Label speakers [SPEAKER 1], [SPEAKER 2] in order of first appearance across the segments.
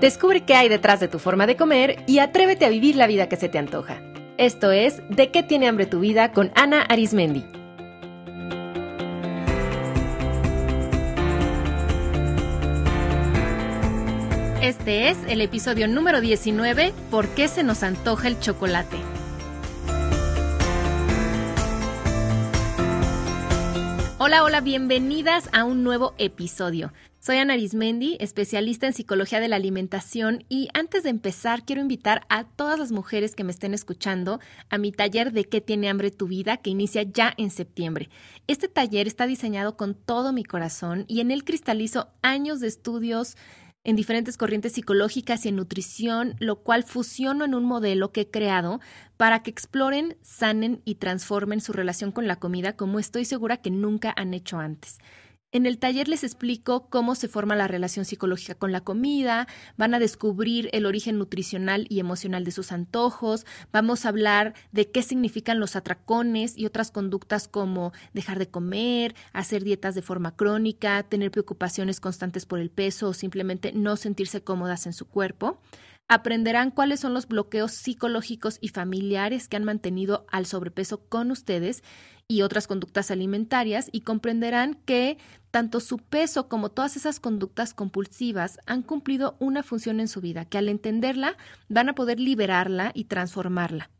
[SPEAKER 1] Descubre qué hay detrás de tu forma de comer y atrévete a vivir la vida que se te antoja. Esto es De qué tiene hambre tu vida con Ana Arismendi. Este es el episodio número 19, ¿Por qué se nos antoja el chocolate? Hola, hola, bienvenidas a un nuevo episodio. Soy Ana Arismendi, especialista en psicología de la alimentación y antes de empezar quiero invitar a todas las mujeres que me estén escuchando a mi taller de qué tiene hambre tu vida que inicia ya en septiembre. Este taller está diseñado con todo mi corazón y en él cristalizo años de estudios en diferentes corrientes psicológicas y en nutrición, lo cual fusiono en un modelo que he creado para que exploren, sanen y transformen su relación con la comida como estoy segura que nunca han hecho antes. En el taller les explico cómo se forma la relación psicológica con la comida, van a descubrir el origen nutricional y emocional de sus antojos, vamos a hablar de qué significan los atracones y otras conductas como dejar de comer, hacer dietas de forma crónica, tener preocupaciones constantes por el peso o simplemente no sentirse cómodas en su cuerpo. Aprenderán cuáles son los bloqueos psicológicos y familiares que han mantenido al sobrepeso con ustedes y otras conductas alimentarias y comprenderán que tanto su peso como todas esas conductas compulsivas han cumplido una función en su vida, que al entenderla van a poder liberarla y transformarla.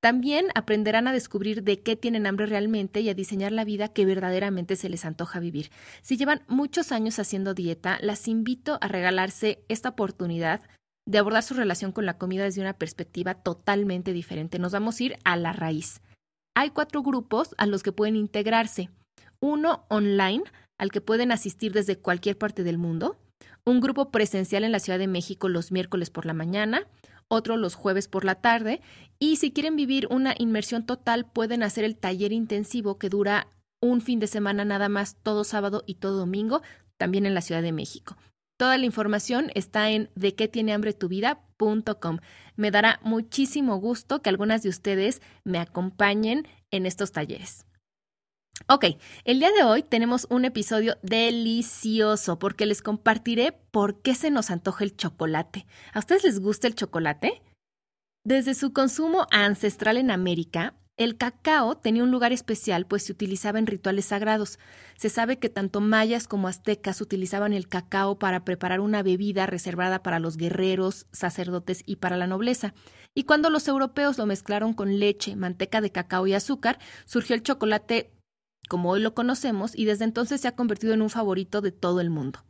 [SPEAKER 1] También aprenderán a descubrir de qué tienen hambre realmente y a diseñar la vida que verdaderamente se les antoja vivir. Si llevan muchos años haciendo dieta, las invito a regalarse esta oportunidad de abordar su relación con la comida desde una perspectiva totalmente diferente. Nos vamos a ir a la raíz. Hay cuatro grupos a los que pueden integrarse. Uno online, al que pueden asistir desde cualquier parte del mundo. Un grupo presencial en la Ciudad de México los miércoles por la mañana. Otro los jueves por la tarde. Y si quieren vivir una inmersión total, pueden hacer el taller intensivo que dura un fin de semana nada más, todo sábado y todo domingo, también en la Ciudad de México. Toda la información está en de qué tiene hambre tu vida.com. Me dará muchísimo gusto que algunas de ustedes me acompañen en estos talleres. Ok, el día de hoy tenemos un episodio delicioso porque les compartiré por qué se nos antoja el chocolate. ¿A ustedes les gusta el chocolate? Desde su consumo ancestral en América, el cacao tenía un lugar especial, pues se utilizaba en rituales sagrados. Se sabe que tanto mayas como aztecas utilizaban el cacao para preparar una bebida reservada para los guerreros, sacerdotes y para la nobleza. Y cuando los europeos lo mezclaron con leche, manteca de cacao y azúcar, surgió el chocolate como hoy lo conocemos y desde entonces se ha convertido en un favorito de todo el mundo.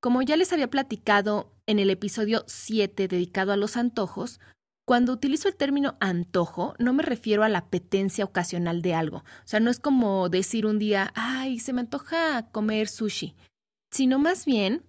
[SPEAKER 1] Como ya les había platicado en el episodio 7 dedicado a los antojos, cuando utilizo el término antojo, no me refiero a la apetencia ocasional de algo. O sea, no es como decir un día, ay, se me antoja comer sushi, sino más bien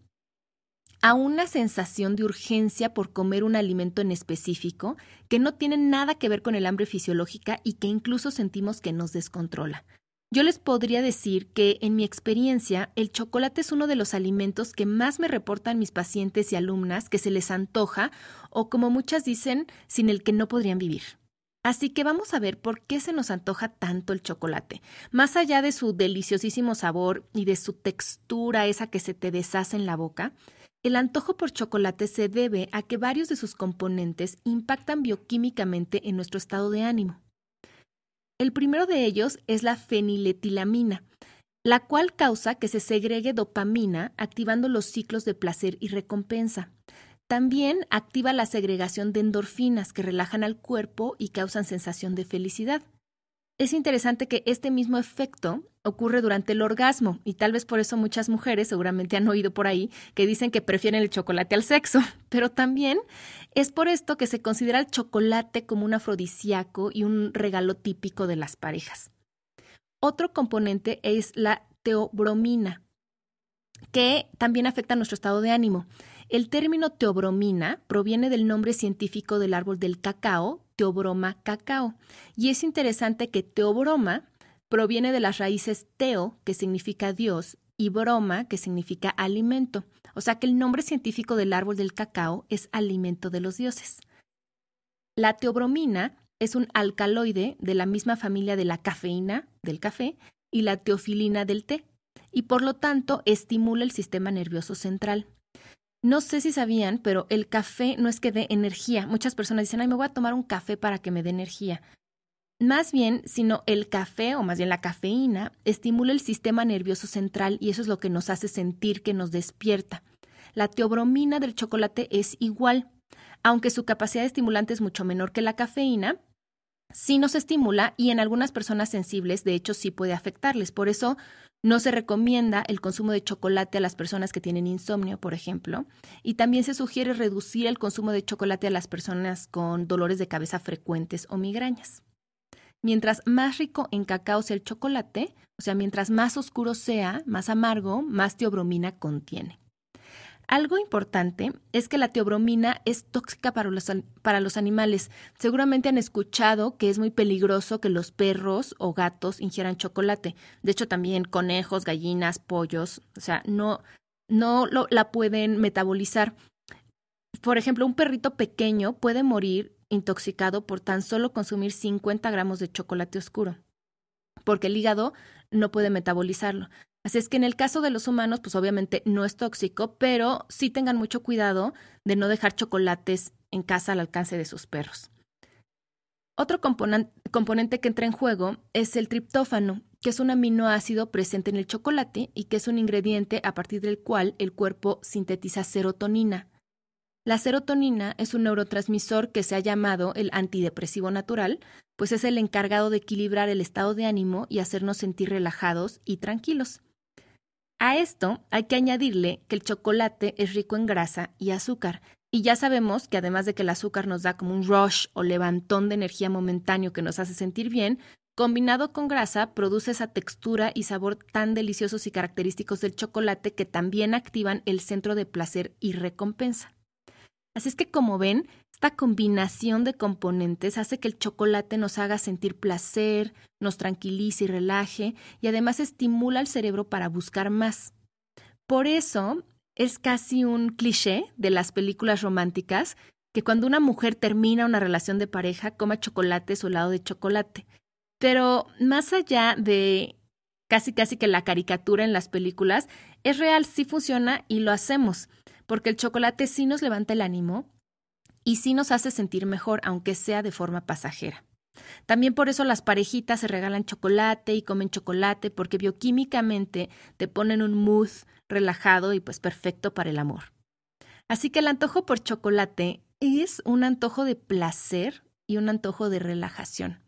[SPEAKER 1] a una sensación de urgencia por comer un alimento en específico que no tiene nada que ver con el hambre fisiológica y que incluso sentimos que nos descontrola. Yo les podría decir que, en mi experiencia, el chocolate es uno de los alimentos que más me reportan mis pacientes y alumnas que se les antoja o, como muchas dicen, sin el que no podrían vivir. Así que vamos a ver por qué se nos antoja tanto el chocolate. Más allá de su deliciosísimo sabor y de su textura esa que se te deshace en la boca, el antojo por chocolate se debe a que varios de sus componentes impactan bioquímicamente en nuestro estado de ánimo. El primero de ellos es la feniletilamina, la cual causa que se segregue dopamina, activando los ciclos de placer y recompensa. También activa la segregación de endorfinas que relajan al cuerpo y causan sensación de felicidad. Es interesante que este mismo efecto ocurre durante el orgasmo y tal vez por eso muchas mujeres seguramente han oído por ahí que dicen que prefieren el chocolate al sexo, pero también es por esto que se considera el chocolate como un afrodisíaco y un regalo típico de las parejas. Otro componente es la teobromina, que también afecta nuestro estado de ánimo. El término teobromina proviene del nombre científico del árbol del cacao, teobroma cacao. Y es interesante que teobroma proviene de las raíces teo, que significa Dios, y broma, que significa alimento. O sea que el nombre científico del árbol del cacao es alimento de los dioses. La teobromina es un alcaloide de la misma familia de la cafeína, del café, y la teofilina del té, y por lo tanto estimula el sistema nervioso central. No sé si sabían, pero el café no es que dé energía. Muchas personas dicen, ay, me voy a tomar un café para que me dé energía. Más bien, sino el café, o más bien la cafeína, estimula el sistema nervioso central y eso es lo que nos hace sentir que nos despierta. La teobromina del chocolate es igual, aunque su capacidad estimulante es mucho menor que la cafeína, sí nos estimula y en algunas personas sensibles, de hecho, sí puede afectarles. Por eso no se recomienda el consumo de chocolate a las personas que tienen insomnio, por ejemplo, y también se sugiere reducir el consumo de chocolate a las personas con dolores de cabeza frecuentes o migrañas. Mientras más rico en cacao sea el chocolate, o sea, mientras más oscuro sea, más amargo, más teobromina contiene. Algo importante es que la teobromina es tóxica para los, para los, animales. Seguramente han escuchado que es muy peligroso que los perros o gatos ingieran chocolate. De hecho, también conejos, gallinas, pollos, o sea, no, no la pueden metabolizar. Por ejemplo, un perrito pequeño puede morir intoxicado por tan solo consumir 50 gramos de chocolate oscuro, porque el hígado no puede metabolizarlo. Así es que en el caso de los humanos, pues obviamente no es tóxico, pero sí tengan mucho cuidado de no dejar chocolates en casa al alcance de sus perros. Otro componente que entra en juego es el triptófano, que es un aminoácido presente en el chocolate y que es un ingrediente a partir del cual el cuerpo sintetiza serotonina. La serotonina es un neurotransmisor que se ha llamado el antidepresivo natural, pues es el encargado de equilibrar el estado de ánimo y hacernos sentir relajados y tranquilos. A esto hay que añadirle que el chocolate es rico en grasa y azúcar, y ya sabemos que además de que el azúcar nos da como un rush o levantón de energía momentáneo que nos hace sentir bien, combinado con grasa produce esa textura y sabor tan deliciosos y característicos del chocolate que también activan el centro de placer y recompensa. Así es que como ven, esta combinación de componentes hace que el chocolate nos haga sentir placer, nos tranquilice y relaje y además estimula al cerebro para buscar más. Por eso es casi un cliché de las películas románticas que cuando una mujer termina una relación de pareja coma chocolate o helado de chocolate. Pero más allá de casi casi que la caricatura en las películas, es real, sí funciona y lo hacemos porque el chocolate sí nos levanta el ánimo y sí nos hace sentir mejor, aunque sea de forma pasajera. También por eso las parejitas se regalan chocolate y comen chocolate, porque bioquímicamente te ponen un mood relajado y pues perfecto para el amor. Así que el antojo por chocolate es un antojo de placer y un antojo de relajación.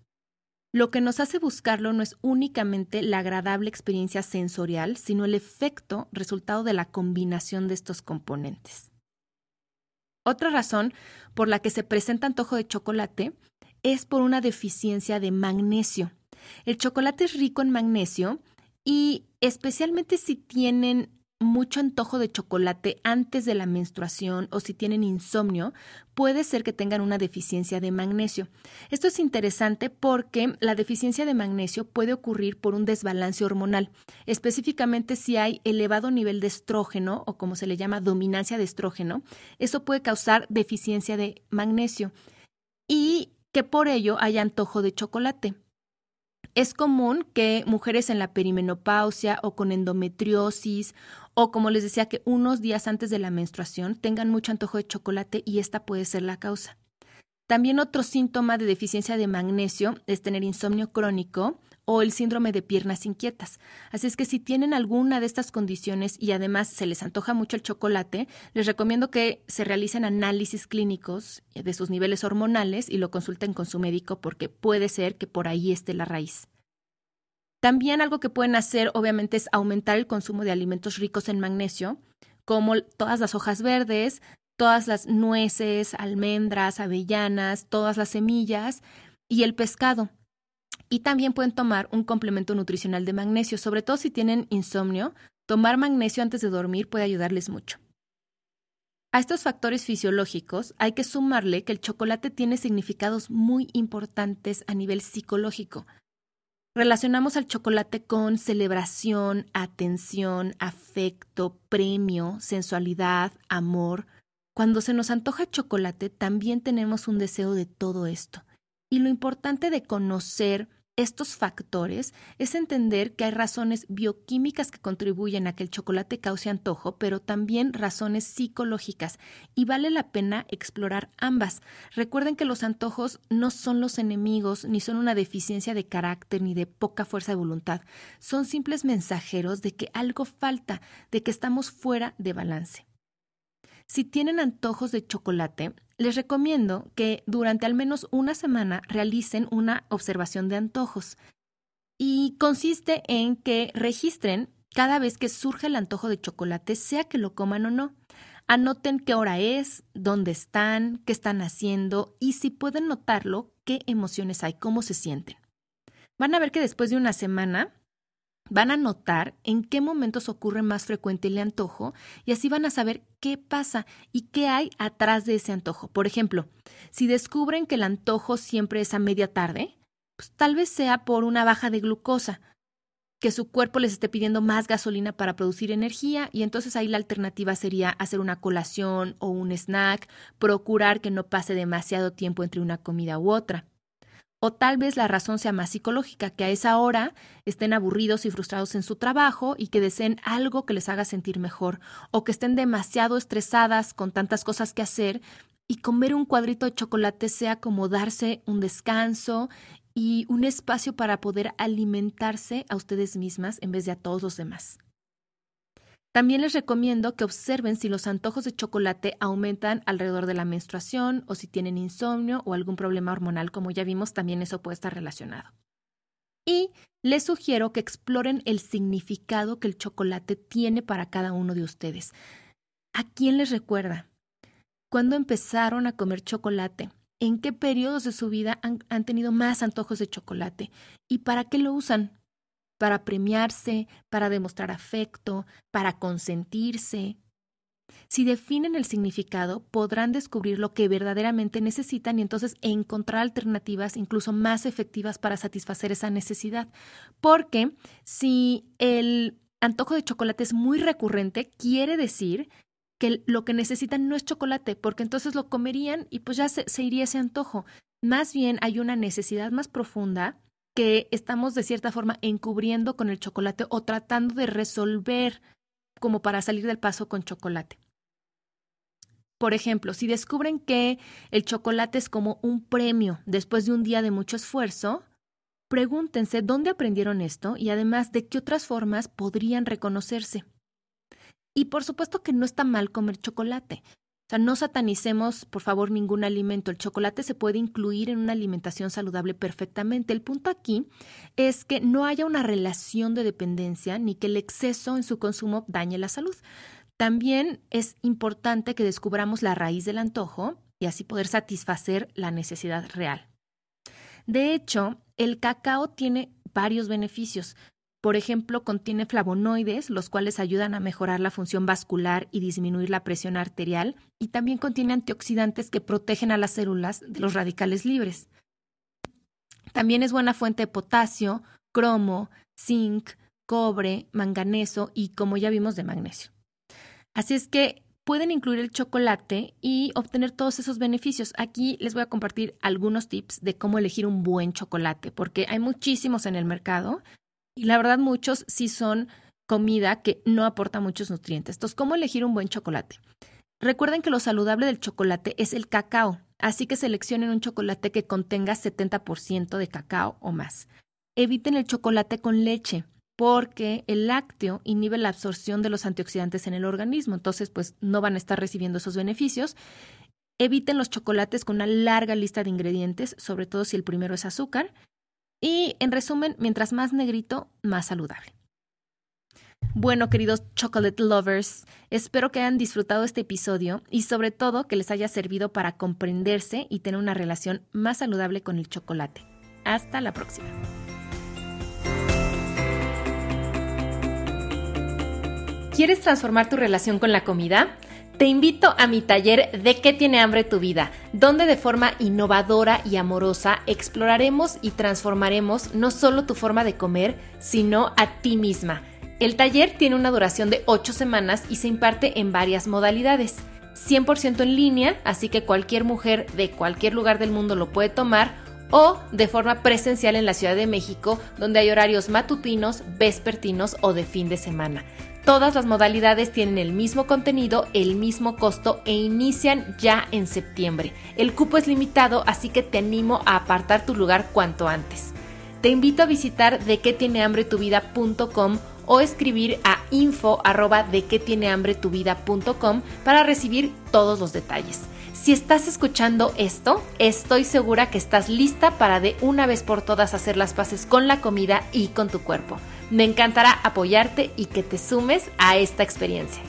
[SPEAKER 1] Lo que nos hace buscarlo no es únicamente la agradable experiencia sensorial, sino el efecto resultado de la combinación de estos componentes. Otra razón por la que se presenta antojo de chocolate es por una deficiencia de magnesio. El chocolate es rico en magnesio y especialmente si tienen mucho antojo de chocolate antes de la menstruación o si tienen insomnio, puede ser que tengan una deficiencia de magnesio. Esto es interesante porque la deficiencia de magnesio puede ocurrir por un desbalance hormonal, específicamente si hay elevado nivel de estrógeno o como se le llama dominancia de estrógeno. Eso puede causar deficiencia de magnesio y que por ello haya antojo de chocolate. Es común que mujeres en la perimenopausia o con endometriosis o como les decía que unos días antes de la menstruación tengan mucho antojo de chocolate y esta puede ser la causa. También otro síntoma de deficiencia de magnesio es tener insomnio crónico o el síndrome de piernas inquietas. Así es que si tienen alguna de estas condiciones y además se les antoja mucho el chocolate, les recomiendo que se realicen análisis clínicos de sus niveles hormonales y lo consulten con su médico porque puede ser que por ahí esté la raíz. También algo que pueden hacer, obviamente, es aumentar el consumo de alimentos ricos en magnesio, como todas las hojas verdes, todas las nueces, almendras, avellanas, todas las semillas y el pescado. Y también pueden tomar un complemento nutricional de magnesio, sobre todo si tienen insomnio. Tomar magnesio antes de dormir puede ayudarles mucho. A estos factores fisiológicos hay que sumarle que el chocolate tiene significados muy importantes a nivel psicológico. Relacionamos al chocolate con celebración, atención, afecto, premio, sensualidad, amor. Cuando se nos antoja chocolate, también tenemos un deseo de todo esto. Y lo importante de conocer estos factores es entender que hay razones bioquímicas que contribuyen a que el chocolate cause antojo, pero también razones psicológicas, y vale la pena explorar ambas. Recuerden que los antojos no son los enemigos, ni son una deficiencia de carácter, ni de poca fuerza de voluntad. Son simples mensajeros de que algo falta, de que estamos fuera de balance. Si tienen antojos de chocolate, les recomiendo que durante al menos una semana realicen una observación de antojos. Y consiste en que registren cada vez que surge el antojo de chocolate, sea que lo coman o no. Anoten qué hora es, dónde están, qué están haciendo y si pueden notarlo, qué emociones hay, cómo se sienten. Van a ver que después de una semana van a notar en qué momentos ocurre más frecuente el antojo y así van a saber qué pasa y qué hay atrás de ese antojo. Por ejemplo, si descubren que el antojo siempre es a media tarde, pues tal vez sea por una baja de glucosa, que su cuerpo les esté pidiendo más gasolina para producir energía y entonces ahí la alternativa sería hacer una colación o un snack, procurar que no pase demasiado tiempo entre una comida u otra. O tal vez la razón sea más psicológica, que a esa hora estén aburridos y frustrados en su trabajo y que deseen algo que les haga sentir mejor, o que estén demasiado estresadas con tantas cosas que hacer y comer un cuadrito de chocolate sea como darse un descanso y un espacio para poder alimentarse a ustedes mismas en vez de a todos los demás. También les recomiendo que observen si los antojos de chocolate aumentan alrededor de la menstruación o si tienen insomnio o algún problema hormonal, como ya vimos, también eso puede estar relacionado. Y les sugiero que exploren el significado que el chocolate tiene para cada uno de ustedes. ¿A quién les recuerda? ¿Cuándo empezaron a comer chocolate? ¿En qué periodos de su vida han, han tenido más antojos de chocolate? ¿Y para qué lo usan? Para premiarse, para demostrar afecto, para consentirse. Si definen el significado, podrán descubrir lo que verdaderamente necesitan y entonces encontrar alternativas incluso más efectivas para satisfacer esa necesidad. Porque si el antojo de chocolate es muy recurrente, quiere decir que lo que necesitan no es chocolate, porque entonces lo comerían y pues ya se, se iría ese antojo. Más bien hay una necesidad más profunda que estamos de cierta forma encubriendo con el chocolate o tratando de resolver como para salir del paso con chocolate. Por ejemplo, si descubren que el chocolate es como un premio después de un día de mucho esfuerzo, pregúntense dónde aprendieron esto y además de qué otras formas podrían reconocerse. Y por supuesto que no está mal comer chocolate sea, no satanicemos, por favor, ningún alimento. El chocolate se puede incluir en una alimentación saludable perfectamente. El punto aquí es que no haya una relación de dependencia ni que el exceso en su consumo dañe la salud. También es importante que descubramos la raíz del antojo y así poder satisfacer la necesidad real. De hecho, el cacao tiene varios beneficios. Por ejemplo, contiene flavonoides, los cuales ayudan a mejorar la función vascular y disminuir la presión arterial, y también contiene antioxidantes que protegen a las células de los radicales libres. También es buena fuente de potasio, cromo, zinc, cobre, manganeso y, como ya vimos, de magnesio. Así es que pueden incluir el chocolate y obtener todos esos beneficios. Aquí les voy a compartir algunos tips de cómo elegir un buen chocolate, porque hay muchísimos en el mercado y la verdad, muchos sí son comida que no aporta muchos nutrientes. Entonces, ¿cómo elegir un buen chocolate? Recuerden que lo saludable del chocolate es el cacao, así que seleccionen un chocolate que contenga 70% de cacao o más. Eviten el chocolate con leche, porque el lácteo inhibe la absorción de los antioxidantes en el organismo, entonces pues no van a estar recibiendo esos beneficios. Eviten los chocolates con una larga lista de ingredientes, sobre todo si el primero es azúcar. Y en resumen, mientras más negrito, más saludable. Bueno, queridos chocolate lovers, espero que hayan disfrutado este episodio y sobre todo que les haya servido para comprenderse y tener una relación más saludable con el chocolate. Hasta la próxima. ¿Quieres transformar tu relación con la comida? Te invito a mi taller de qué tiene hambre tu vida, donde de forma innovadora y amorosa exploraremos y transformaremos no solo tu forma de comer, sino a ti misma. El taller tiene una duración de 8 semanas y se imparte en varias modalidades. 100% en línea, así que cualquier mujer de cualquier lugar del mundo lo puede tomar, o de forma presencial en la Ciudad de México, donde hay horarios matutinos, vespertinos o de fin de semana. Todas las modalidades tienen el mismo contenido, el mismo costo e inician ya en septiembre. El cupo es limitado, así que te animo a apartar tu lugar cuanto antes. Te invito a visitar de tiene hambre tu vida.com o escribir a info arroba de tiene hambre tu vida.com para recibir todos los detalles. Si estás escuchando esto, estoy segura que estás lista para de una vez por todas hacer las paces con la comida y con tu cuerpo. Me encantará apoyarte y que te sumes a esta experiencia.